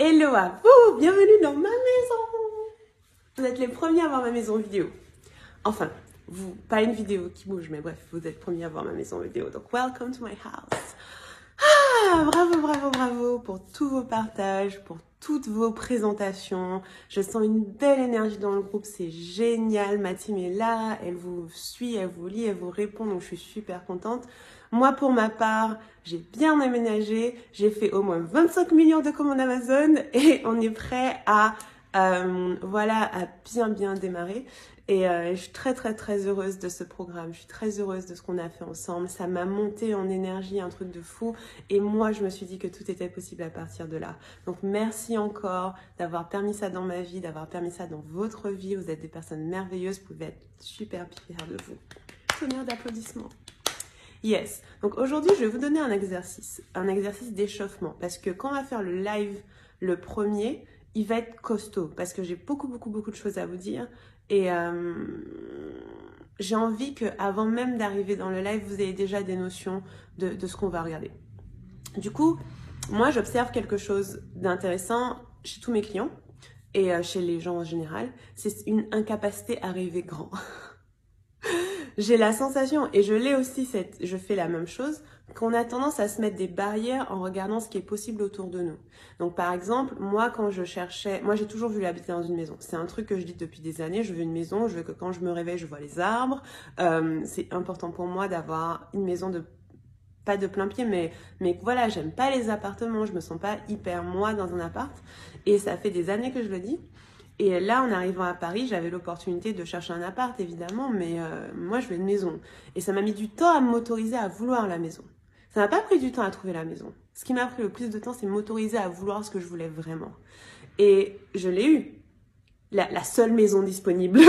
Hello à vous, bienvenue dans ma maison. Vous êtes les premiers à voir ma maison vidéo. Enfin, vous, pas une vidéo qui bouge, mais bref, vous êtes premiers à voir ma maison vidéo. Donc, welcome to my house. Ah, bravo, bravo, bravo pour tous vos partages, pour toutes vos présentations. Je sens une belle énergie dans le groupe, c'est génial. Ma team est là, elle vous suit, elle vous lit, elle vous répond, donc je suis super contente. Moi, pour ma part, j'ai bien aménagé, j'ai fait au moins 25 millions de commandes Amazon et on est prêt à, euh, voilà, bien bien démarrer. Et euh, je suis très très très heureuse de ce programme. Je suis très heureuse de ce qu'on a fait ensemble. Ça m'a monté en énergie, un truc de fou. Et moi, je me suis dit que tout était possible à partir de là. Donc merci encore d'avoir permis ça dans ma vie, d'avoir permis ça dans votre vie. Vous êtes des personnes merveilleuses. Vous pouvez être super fiers de vous. D'applaudissements. Yes. Donc aujourd'hui, je vais vous donner un exercice, un exercice d'échauffement, parce que quand on va faire le live, le premier, il va être costaud, parce que j'ai beaucoup, beaucoup, beaucoup de choses à vous dire, et euh, j'ai envie que avant même d'arriver dans le live, vous ayez déjà des notions de, de ce qu'on va regarder. Du coup, moi, j'observe quelque chose d'intéressant chez tous mes clients et euh, chez les gens en général, c'est une incapacité à rêver grand. j'ai la sensation, et je l'ai aussi, cette, je fais la même chose, qu'on a tendance à se mettre des barrières en regardant ce qui est possible autour de nous. Donc par exemple, moi quand je cherchais, moi j'ai toujours voulu habiter dans une maison. C'est un truc que je dis depuis des années, je veux une maison, je veux que quand je me réveille, je vois les arbres. Euh, c'est important pour moi d'avoir une maison de pas de plein pied, mais, mais voilà, j'aime pas les appartements, je me sens pas hyper moi dans un appart. Et ça fait des années que je le dis. Et là, en arrivant à Paris, j'avais l'opportunité de chercher un appart, évidemment, mais euh, moi, je veux une maison. Et ça m'a mis du temps à m'autoriser à vouloir la maison. Ça m'a pas pris du temps à trouver la maison. Ce qui m'a pris le plus de temps, c'est m'autoriser à vouloir ce que je voulais vraiment. Et je l'ai eu. La, la, seule maison disponible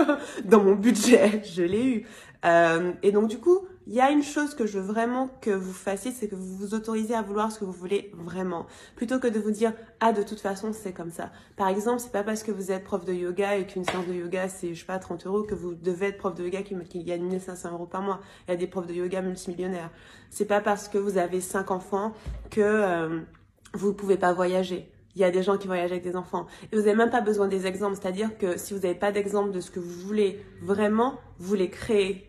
dans mon budget, je l'ai eu. Euh, et donc, du coup, il y a une chose que je veux vraiment que vous fassiez, c'est que vous vous autorisez à vouloir ce que vous voulez vraiment. Plutôt que de vous dire, ah, de toute façon, c'est comme ça. Par exemple, c'est pas parce que vous êtes prof de yoga et qu'une séance de yoga, c'est, je sais pas, 30 euros, que vous devez être prof de yoga qui, qui gagne 1500 euros par mois. Il y a des profs de yoga multimillionnaires. C'est pas parce que vous avez cinq enfants que euh, vous pouvez pas voyager. Il y a des gens qui voyagent avec des enfants. Et vous n'avez même pas besoin des exemples. C'est-à-dire que si vous n'avez pas d'exemple de ce que vous voulez vraiment, vous les créez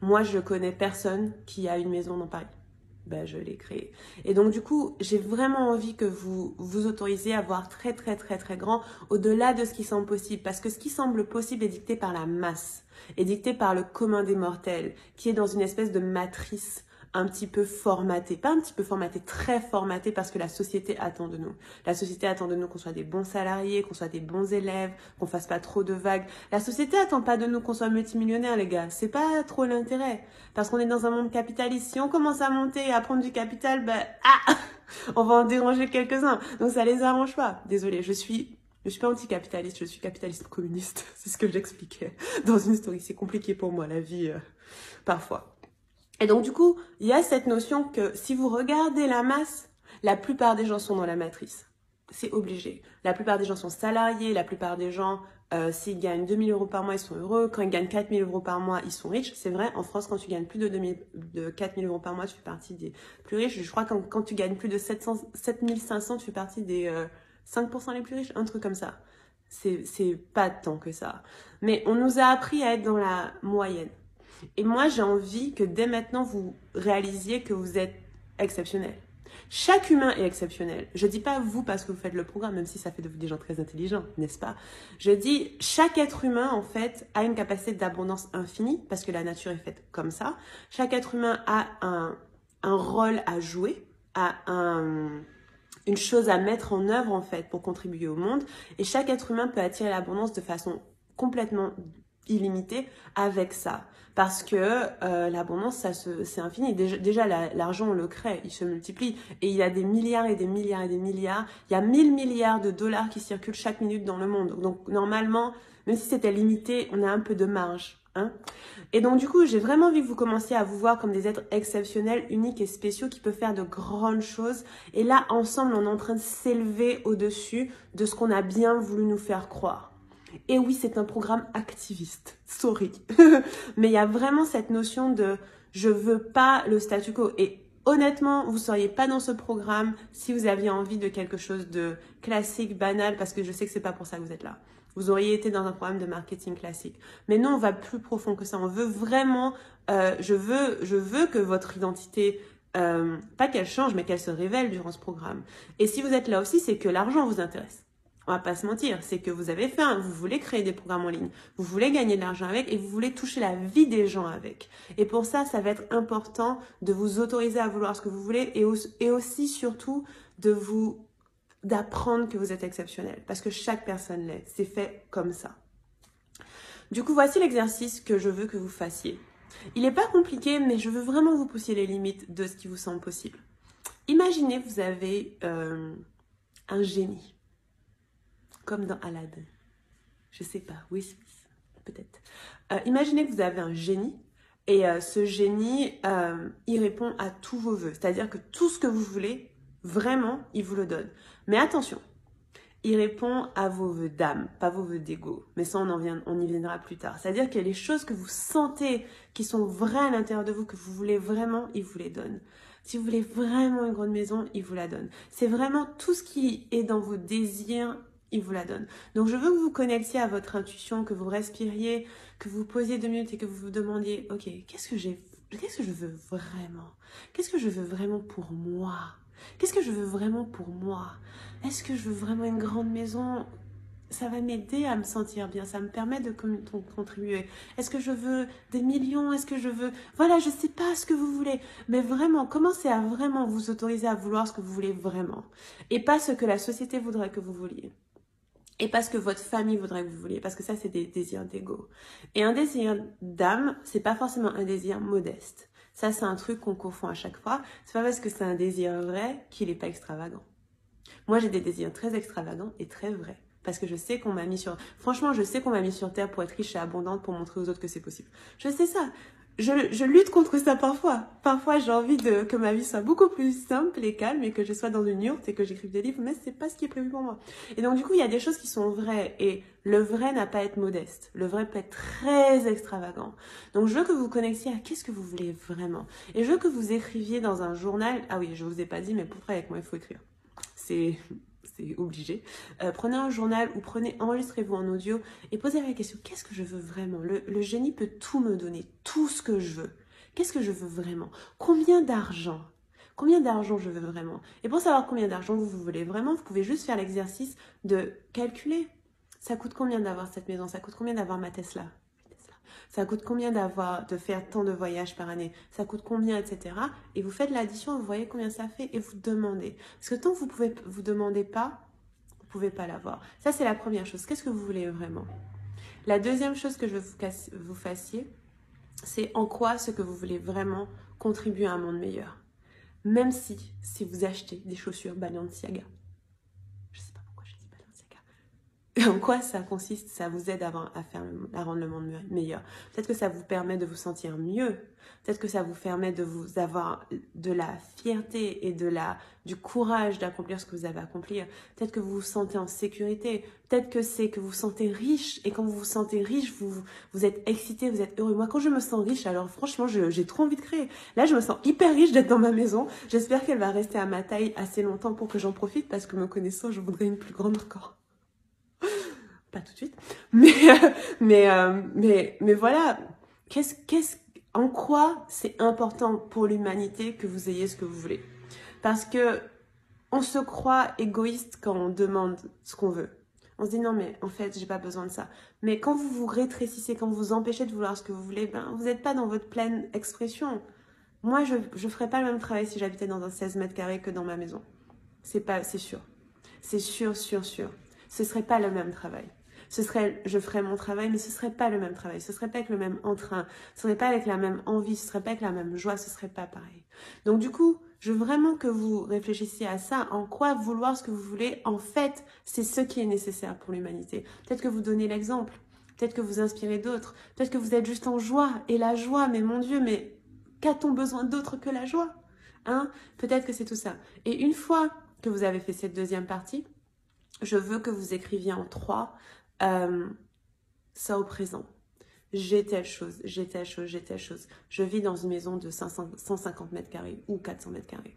moi, je connais personne qui a une maison dans Paris. Ben, je l'ai créée. Et donc, du coup, j'ai vraiment envie que vous vous autorisiez à voir très, très, très, très grand au-delà de ce qui semble possible. Parce que ce qui semble possible est dicté par la masse, est dicté par le commun des mortels, qui est dans une espèce de matrice un petit peu formaté, pas un petit peu formaté, très formaté parce que la société attend de nous. La société attend de nous qu'on soit des bons salariés, qu'on soit des bons élèves, qu'on fasse pas trop de vagues. La société attend pas de nous qu'on soit multimillionnaires, les gars. C'est pas trop l'intérêt. Parce qu'on est dans un monde capitaliste. Si on commence à monter et à prendre du capital, ben, ah! On va en déranger quelques-uns. Donc ça les arrange pas. Désolée, je suis je suis pas anticapitaliste, je suis capitaliste communiste. C'est ce que j'expliquais dans une story. C'est compliqué pour moi, la vie, euh, parfois. Et donc du coup, il y a cette notion que si vous regardez la masse, la plupart des gens sont dans la matrice. C'est obligé. La plupart des gens sont salariés, la plupart des gens, euh, s'ils gagnent 2000 euros par mois, ils sont heureux. Quand ils gagnent 4000 euros par mois, ils sont riches. C'est vrai, en France, quand tu gagnes plus de, 2000, de 4000 euros par mois, tu fais partie des plus riches. Je crois que quand, tu gagnes plus de 700, 7500, tu fais partie des 5% euh, les plus riches. Un truc comme ça. C'est pas tant que ça. Mais on nous a appris à être dans la moyenne. Et moi, j'ai envie que dès maintenant, vous réalisiez que vous êtes exceptionnel. Chaque humain est exceptionnel. Je dis pas vous parce que vous faites le programme, même si ça fait de vous des gens très intelligents, n'est-ce pas? Je dis chaque être humain, en fait, a une capacité d'abondance infinie, parce que la nature est faite comme ça. Chaque être humain a un, un rôle à jouer, a un, une chose à mettre en œuvre, en fait, pour contribuer au monde. Et chaque être humain peut attirer l'abondance de façon complètement illimitée avec ça parce que euh, l'abondance, ça c'est infini. Déjà, l'argent, on le crée, il se multiplie. Et il y a des milliards et des milliards et des milliards. Il y a 1000 milliards de dollars qui circulent chaque minute dans le monde. Donc normalement, même si c'était limité, on a un peu de marge. Hein et donc du coup, j'ai vraiment envie que vous commenciez à vous voir comme des êtres exceptionnels, uniques et spéciaux qui peuvent faire de grandes choses. Et là, ensemble, on est en train de s'élever au-dessus de ce qu'on a bien voulu nous faire croire. Et oui, c'est un programme activiste. Sorry. Mais il y a vraiment cette notion de je veux pas le statu quo. Et honnêtement, vous seriez pas dans ce programme si vous aviez envie de quelque chose de classique, banal, parce que je sais que c'est pas pour ça que vous êtes là. Vous auriez été dans un programme de marketing classique. Mais non, on va plus profond que ça. On veut vraiment, euh, je veux, je veux que votre identité, euh, pas qu'elle change, mais qu'elle se révèle durant ce programme. Et si vous êtes là aussi, c'est que l'argent vous intéresse. On va pas se mentir, c'est que vous avez fait, un, vous voulez créer des programmes en ligne, vous voulez gagner de l'argent avec et vous voulez toucher la vie des gens avec. Et pour ça, ça va être important de vous autoriser à vouloir ce que vous voulez et, aussi surtout de vous d'apprendre que vous êtes exceptionnel parce que chaque personne l'est. C'est fait comme ça. Du coup, voici l'exercice que je veux que vous fassiez. Il n'est pas compliqué, mais je veux vraiment vous pousser les limites de ce qui vous semble possible. Imaginez vous avez euh, un génie comme dans Aladdin. Je sais pas, oui, peut-être. Euh, imaginez que vous avez un génie et euh, ce génie, euh, il répond à tous vos voeux. C'est-à-dire que tout ce que vous voulez, vraiment, il vous le donne. Mais attention, il répond à vos voeux d'âme, pas vos voeux d'ego. Mais ça, on, en vient, on y viendra plus tard. C'est-à-dire que les choses que vous sentez, qui sont vraies à l'intérieur de vous, que vous voulez vraiment, il vous les donne. Si vous voulez vraiment une grande maison, il vous la donne. C'est vraiment tout ce qui est dans vos désirs il vous la donne. Donc je veux que vous connectiez à votre intuition, que vous respiriez, que vous posiez deux minutes et que vous vous demandiez, ok, qu'est-ce que j'ai, qu'est-ce que je veux vraiment? Qu'est-ce que je veux vraiment pour moi? Qu'est-ce que je veux vraiment pour moi? Est-ce que je veux vraiment une grande maison? Ça va m'aider à me sentir bien, ça me permet de contribuer. Est-ce que je veux des millions? Est-ce que je veux... Voilà, je ne sais pas ce que vous voulez, mais vraiment, commencez à vraiment vous autoriser à vouloir ce que vous voulez vraiment, et pas ce que la société voudrait que vous vouliez et parce que votre famille voudrait que vous vouliez, parce que ça c'est des désirs d'ego. Et un désir d'âme, c'est pas forcément un désir modeste. Ça c'est un truc qu'on confond à chaque fois. C'est pas parce que c'est un désir vrai qu'il est pas extravagant. Moi j'ai des désirs très extravagants et très vrais. Parce que je sais qu'on m'a mis sur... Franchement, je sais qu'on m'a mis sur Terre pour être riche et abondante, pour montrer aux autres que c'est possible. Je sais ça je, lutte contre ça parfois. Parfois, j'ai envie de, que ma vie soit beaucoup plus simple et calme et que je sois dans une yourte et que j'écrive des livres, mais c'est pas ce qui est prévu pour moi. Et donc, du coup, il y a des choses qui sont vraies et le vrai n'a pas à être modeste. Le vrai peut être très extravagant. Donc, je veux que vous connectiez à qu'est-ce que vous voulez vraiment. Et je veux que vous écriviez dans un journal. Ah oui, je vous ai pas dit, mais pour travailler avec moi, il faut écrire. C'est c'est obligé. Euh, prenez un journal ou prenez, enregistrez-vous en audio et posez la question qu'est-ce que je veux vraiment? Le, le, génie peut tout me donner, tout ce que je veux. Qu'est-ce que je veux vraiment? Combien d'argent? Combien d'argent je veux vraiment? Et pour savoir combien d'argent vous, vous voulez vraiment, vous pouvez juste faire l'exercice de calculer. Ça coûte combien d'avoir cette maison? Ça coûte combien d'avoir ma Tesla? Ça coûte combien d'avoir, de faire tant de voyages par année? Ça coûte combien, etc. Et vous faites l'addition, vous voyez combien ça fait et vous demandez. Parce que tant que vous pouvez vous demandez pas, vous pouvez pas l'avoir. Ça c'est la première chose. Qu'est-ce que vous voulez vraiment? La deuxième chose que je veux vous, vous fassiez, c'est en quoi ce que vous voulez vraiment contribuer à un monde meilleur. Même si, si vous achetez des chaussures Balenciaga, en quoi ça consiste Ça vous aide à, faire, à rendre le monde meilleur. Peut-être que ça vous permet de vous sentir mieux. Peut-être que ça vous permet de vous avoir de la fierté et de la du courage d'accomplir ce que vous avez accompli. Peut-être que vous vous sentez en sécurité. Peut-être que c'est que vous vous sentez riche. Et quand vous vous sentez riche, vous, vous êtes excité, vous êtes heureux. Moi, quand je me sens riche, alors franchement, j'ai trop envie de créer. Là, je me sens hyper riche d'être dans ma maison. J'espère qu'elle va rester à ma taille assez longtemps pour que j'en profite parce que me connaissant, je voudrais une plus grande encore tout de suite, mais mais euh, mais mais voilà, qu'est-ce qu'est-ce en quoi c'est important pour l'humanité que vous ayez ce que vous voulez? Parce que on se croit égoïste quand on demande ce qu'on veut. On se dit non mais en fait j'ai pas besoin de ça. Mais quand vous vous rétrécissez, quand vous vous empêchez de vouloir ce que vous voulez, ben vous n'êtes pas dans votre pleine expression. Moi je je ferais pas le même travail si j'habitais dans un 16 mètres carrés que dans ma maison. C'est pas c'est sûr. C'est sûr sûr sûr. Ce serait pas le même travail ce serait, je ferais mon travail, mais ce serait pas le même travail, ce serait pas avec le même entrain, ce serait pas avec la même envie, ce serait pas avec la même joie, ce serait pas pareil. Donc du coup, je veux vraiment que vous réfléchissiez à ça, en quoi vouloir ce que vous voulez, en fait, c'est ce qui est nécessaire pour l'humanité. Peut-être que vous donnez l'exemple, peut-être que vous inspirez d'autres, peut-être que vous êtes juste en joie, et la joie, mais mon Dieu, mais qu'a-t-on besoin d'autre que la joie Hein? Peut-être que c'est tout ça. Et une fois que vous avez fait cette deuxième partie, je veux que vous écriviez en trois euh, ça au présent. j'ai telle chose, j'ai telle chose, j'ai telle chose. Je vis dans une maison de 500 150 mètres carrés ou 400 mètres carrés.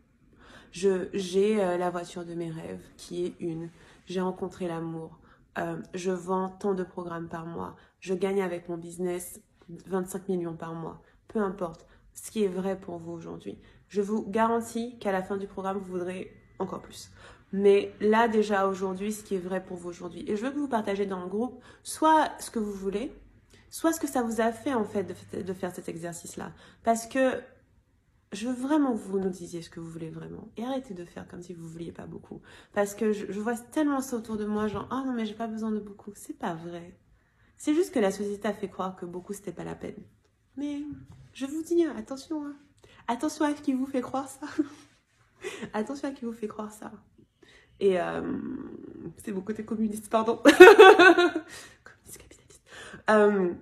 J'ai euh, la voiture de mes rêves qui est une. J'ai rencontré l'amour. Euh, je vends tant de programmes par mois. Je gagne avec mon business 25 millions par mois. Peu importe ce qui est vrai pour vous aujourd'hui. Je vous garantis qu'à la fin du programme, vous voudrez encore plus. Mais là, déjà aujourd'hui, ce qui est vrai pour vous aujourd'hui. Et je veux que vous partagez dans le groupe soit ce que vous voulez, soit ce que ça vous a fait en fait de, faire cet exercice-là. Parce que je veux vraiment que vous nous disiez ce que vous voulez vraiment. Et arrêtez de faire comme si vous vouliez pas beaucoup. Parce que je, je vois tellement ça autour de moi, genre, oh non, mais j'ai pas besoin de beaucoup. C'est pas vrai. C'est juste que la société a fait croire que beaucoup c'était pas la peine. Mais je vous dis, hein, attention, hein. attention à qui vous fait croire ça. attention à qui vous fait croire ça. Et euh, c'est mon côté communiste, pardon. communiste capitaliste. Euh,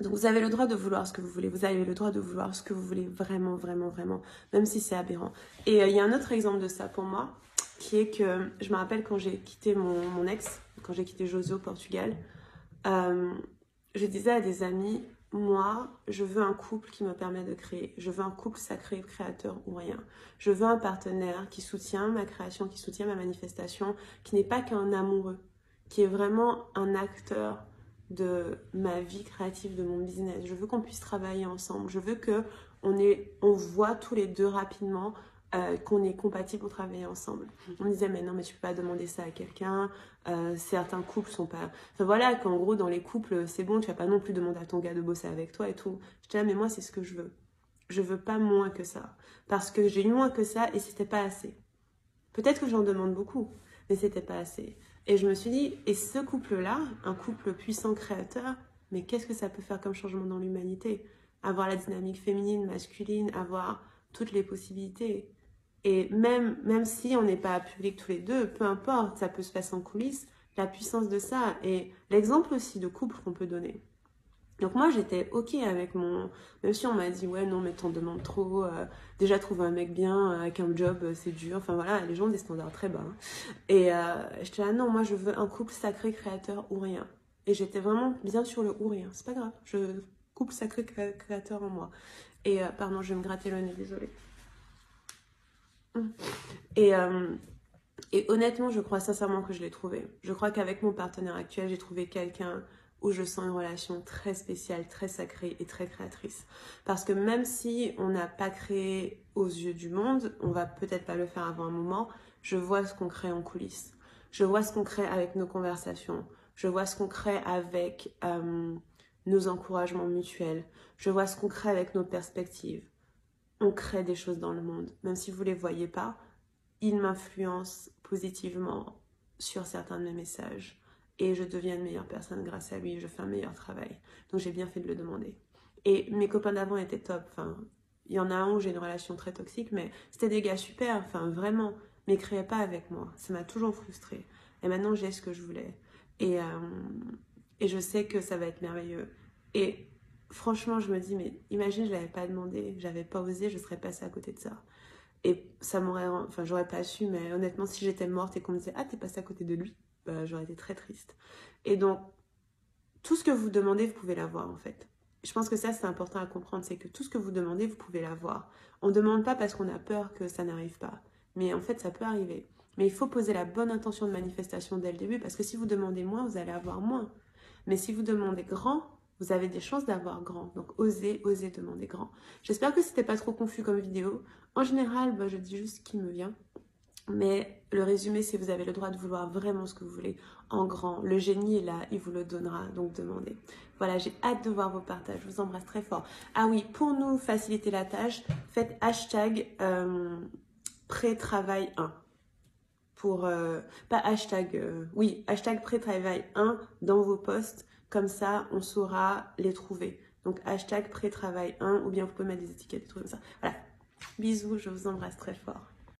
donc vous avez le droit de vouloir ce que vous voulez, vous avez le droit de vouloir ce que vous voulez vraiment, vraiment, vraiment, même si c'est aberrant. Et euh, il y a un autre exemple de ça pour moi, qui est que je me rappelle quand j'ai quitté mon, mon, ex, quand j'ai quitté José au Portugal, je disais à des amis, moi, je veux un couple qui me permet de créer. Je veux un couple sacré, créateur ou rien. Je veux un partenaire qui soutient ma création, qui soutient ma manifestation, qui n'est pas qu'un amoureux, qui est vraiment un acteur de ma vie créative, de mon business. Je veux qu'on puisse travailler ensemble. Je veux que on, on voit tous les deux rapidement euh, qu'on est compatible pour travailler ensemble. On me disait, mais non, mais tu peux pas demander ça à quelqu'un. Euh, certains couples sont pas. Enfin voilà, qu'en gros, dans les couples, c'est bon, tu vas pas non plus demander à ton gars de bosser avec toi et tout. Je dis, ah, mais moi, c'est ce que je veux. Je veux pas moins que ça. Parce que j'ai eu moins que ça et c'était pas assez. Peut-être que j'en demande beaucoup, mais c'était pas assez. Et je me suis dit, et ce couple-là, un couple puissant créateur, mais qu'est-ce que ça peut faire comme changement dans l'humanité? Avoir la dynamique féminine, masculine, avoir toutes les possibilités. Et même, même si on n'est pas public tous les deux, peu importe, ça peut se passer en coulisses, la puissance de ça et l'exemple aussi de couple qu'on peut donner. Donc moi j'étais ok avec mon, même si on m'a dit ouais non mais t'en demandes trop, euh, déjà trouver un mec bien euh, avec un job euh, c'est dur, enfin voilà les gens ont des standards très bas. Hein. Et euh, j'étais là non moi je veux un couple sacré créateur ou rien. Et j'étais vraiment bien sur le ou rien, c'est pas grave, je couple sacré créateur en moi. Et pardon je vais me gratter le nez, désolée. Et, euh, et honnêtement, je crois sincèrement que je l'ai trouvé. Je crois qu'avec mon partenaire actuel, j'ai trouvé quelqu'un où je sens une relation très spéciale, très sacrée et très créatrice. Parce que même si on n'a pas créé aux yeux du monde, on va peut-être pas le faire avant un moment, je vois ce qu'on crée en coulisses. Je vois ce qu'on crée avec nos conversations. Je vois ce qu'on crée avec euh, nos encouragements mutuels. Je vois ce qu'on crée avec nos perspectives on crée des choses dans le monde. Même si vous ne les voyez pas, il m'influence positivement sur certains de mes messages. Et je deviens une meilleure personne grâce à lui, je fais un meilleur travail. Donc j'ai bien fait de le demander. Et mes copains d'avant étaient top. Enfin, il y en a un où j'ai une relation très toxique, mais c'était des gars super, enfin vraiment. Mais ils créaient pas avec moi. Ça m'a toujours frustrée. Et maintenant j'ai ce que je voulais. Et, euh, et je sais que ça va être merveilleux. Et franchement, je me dis, mais imagine, je l'avais pas demandé, j'avais pas osé, je serais passée à côté de ça. Et ça m'aurait, enfin, j'aurais pas su, mais honnêtement, si j'étais morte et qu'on me disait, ah, t'es passée à côté de lui, bah, j'aurais été très triste. Et donc, tout ce que vous demandez, vous pouvez l'avoir, en fait. Je pense que ça, c'est important à comprendre, c'est que tout ce que vous demandez, vous pouvez l'avoir. On ne demande pas parce qu'on a peur que ça n'arrive pas. Mais en fait, ça peut arriver. Mais il faut poser la bonne intention de manifestation dès le début, parce que si vous demandez moins, vous allez avoir moins. Mais si vous demandez grand, vous avez des chances d'avoir grand. Donc osez, osez demander grand. J'espère que c'était pas trop confus comme vidéo. En général, bah, je dis juste ce qui me vient. Mais le résumé, c'est vous avez le droit de vouloir vraiment ce que vous voulez en grand. Le génie est là, il vous le donnera, donc demandez. Voilà, j'ai hâte de voir vos partages. Je vous embrasse très fort. Ah oui, pour nous faciliter la tâche, faites hashtag euh, pré-travail 1. Pour, euh, pas hashtag, euh, oui, hashtag pré-travail 1 dans vos posts comme ça, on saura les trouver. Donc, hashtag pré-travail 1 ou bien vous pouvez mettre des étiquettes, des trucs comme ça. Voilà. Bisous, je vous embrasse très fort.